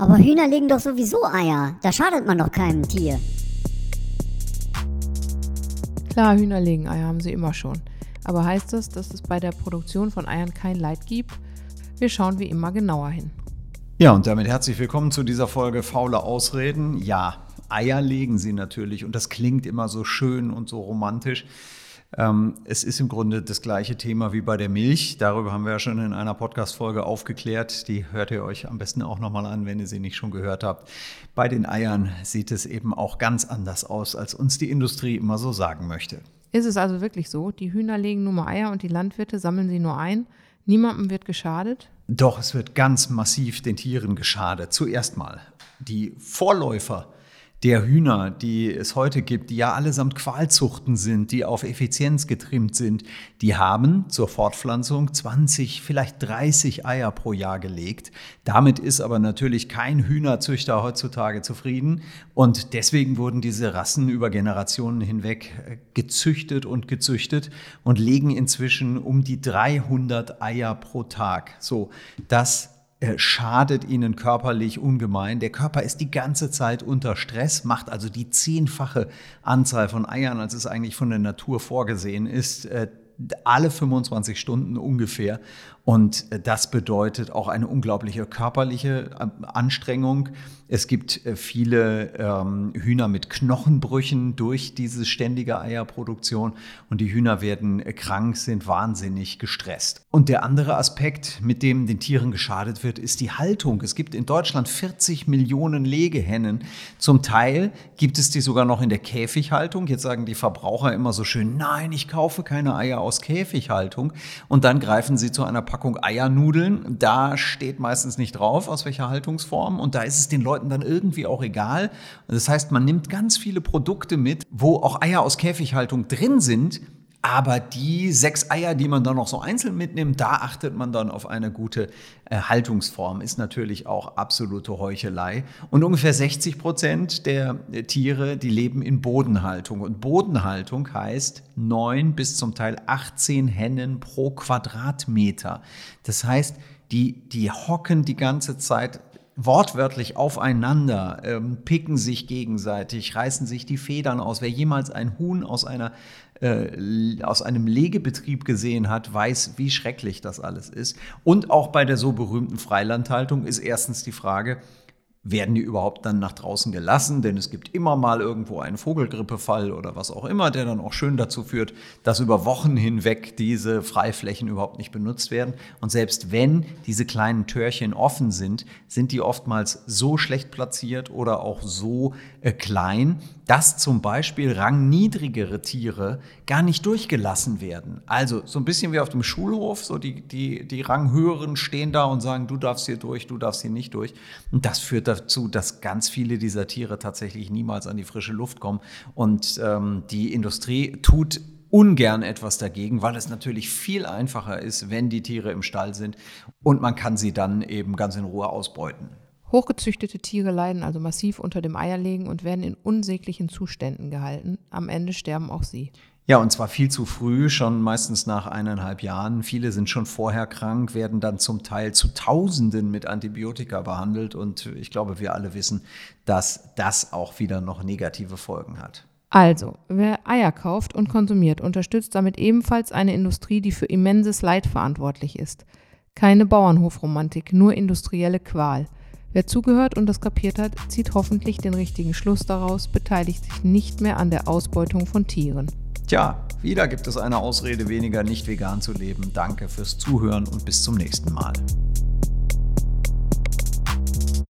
Aber Hühner legen doch sowieso Eier. Da schadet man doch keinem Tier. Klar, Hühner legen Eier haben sie immer schon. Aber heißt das, dass es bei der Produktion von Eiern kein Leid gibt? Wir schauen wie immer genauer hin. Ja, und damit herzlich willkommen zu dieser Folge Faule Ausreden. Ja, Eier legen sie natürlich und das klingt immer so schön und so romantisch. Ähm, es ist im Grunde das gleiche Thema wie bei der Milch. Darüber haben wir ja schon in einer Podcast-Folge aufgeklärt. Die hört ihr euch am besten auch nochmal an, wenn ihr sie nicht schon gehört habt. Bei den Eiern sieht es eben auch ganz anders aus, als uns die Industrie immer so sagen möchte. Ist es also wirklich so? Die Hühner legen nur mal Eier und die Landwirte sammeln sie nur ein? Niemandem wird geschadet? Doch, es wird ganz massiv den Tieren geschadet. Zuerst mal die Vorläufer der Hühner, die es heute gibt, die ja allesamt Qualzuchten sind, die auf Effizienz getrimmt sind, die haben zur Fortpflanzung 20, vielleicht 30 Eier pro Jahr gelegt. Damit ist aber natürlich kein Hühnerzüchter heutzutage zufrieden und deswegen wurden diese Rassen über Generationen hinweg äh, gezüchtet und gezüchtet und legen inzwischen um die 300 Eier pro Tag. So, das schadet ihnen körperlich ungemein. Der Körper ist die ganze Zeit unter Stress, macht also die zehnfache Anzahl von Eiern, als es eigentlich von der Natur vorgesehen ist, äh, alle 25 Stunden ungefähr. Und äh, das bedeutet auch eine unglaubliche körperliche Anstrengung. Es gibt viele ähm, Hühner mit Knochenbrüchen durch diese ständige Eierproduktion und die Hühner werden krank, sind wahnsinnig gestresst. Und der andere Aspekt, mit dem den Tieren geschadet wird, ist die Haltung. Es gibt in Deutschland 40 Millionen Legehennen. Zum Teil gibt es die sogar noch in der Käfighaltung. Jetzt sagen die Verbraucher immer so schön, nein, ich kaufe keine Eier aus Käfighaltung. Und dann greifen sie zu einer Packung Eiernudeln. Da steht meistens nicht drauf, aus welcher Haltungsform. Und da ist es den Leuten dann irgendwie auch egal. Das heißt, man nimmt ganz viele Produkte mit, wo auch Eier aus Käfighaltung drin sind. Aber die sechs Eier, die man dann noch so einzeln mitnimmt, da achtet man dann auf eine gute äh, Haltungsform. Ist natürlich auch absolute Heuchelei. Und ungefähr 60 Prozent der äh, Tiere, die leben in Bodenhaltung. Und Bodenhaltung heißt neun bis zum Teil 18 Hennen pro Quadratmeter. Das heißt, die, die hocken die ganze Zeit wortwörtlich aufeinander, ähm, picken sich gegenseitig, reißen sich die Federn aus. Wer jemals ein Huhn aus einer äh, aus einem Legebetrieb gesehen hat, weiß, wie schrecklich das alles ist. Und auch bei der so berühmten Freilandhaltung ist erstens die Frage, werden die überhaupt dann nach draußen gelassen? Denn es gibt immer mal irgendwo einen Vogelgrippefall oder was auch immer, der dann auch schön dazu führt, dass über Wochen hinweg diese Freiflächen überhaupt nicht benutzt werden. Und selbst wenn diese kleinen Törchen offen sind, sind die oftmals so schlecht platziert oder auch so äh, klein, dass zum Beispiel rangniedrigere Tiere gar nicht durchgelassen werden. Also so ein bisschen wie auf dem Schulhof, so die, die, die Ranghöheren stehen da und sagen, du darfst hier durch, du darfst hier nicht durch. Und das führt dazu, dass ganz viele dieser Tiere tatsächlich niemals an die frische Luft kommen. Und ähm, die Industrie tut ungern etwas dagegen, weil es natürlich viel einfacher ist, wenn die Tiere im Stall sind und man kann sie dann eben ganz in Ruhe ausbeuten. Hochgezüchtete Tiere leiden also massiv unter dem Eierlegen und werden in unsäglichen Zuständen gehalten. Am Ende sterben auch sie. Ja, und zwar viel zu früh, schon meistens nach eineinhalb Jahren. Viele sind schon vorher krank, werden dann zum Teil zu Tausenden mit Antibiotika behandelt. Und ich glaube, wir alle wissen, dass das auch wieder noch negative Folgen hat. Also, wer Eier kauft und konsumiert, unterstützt damit ebenfalls eine Industrie, die für immenses Leid verantwortlich ist. Keine Bauernhofromantik, nur industrielle Qual. Wer zugehört und das kapiert hat, zieht hoffentlich den richtigen Schluss daraus, beteiligt sich nicht mehr an der Ausbeutung von Tieren. Tja, wieder gibt es eine Ausrede weniger, nicht vegan zu leben. Danke fürs Zuhören und bis zum nächsten Mal.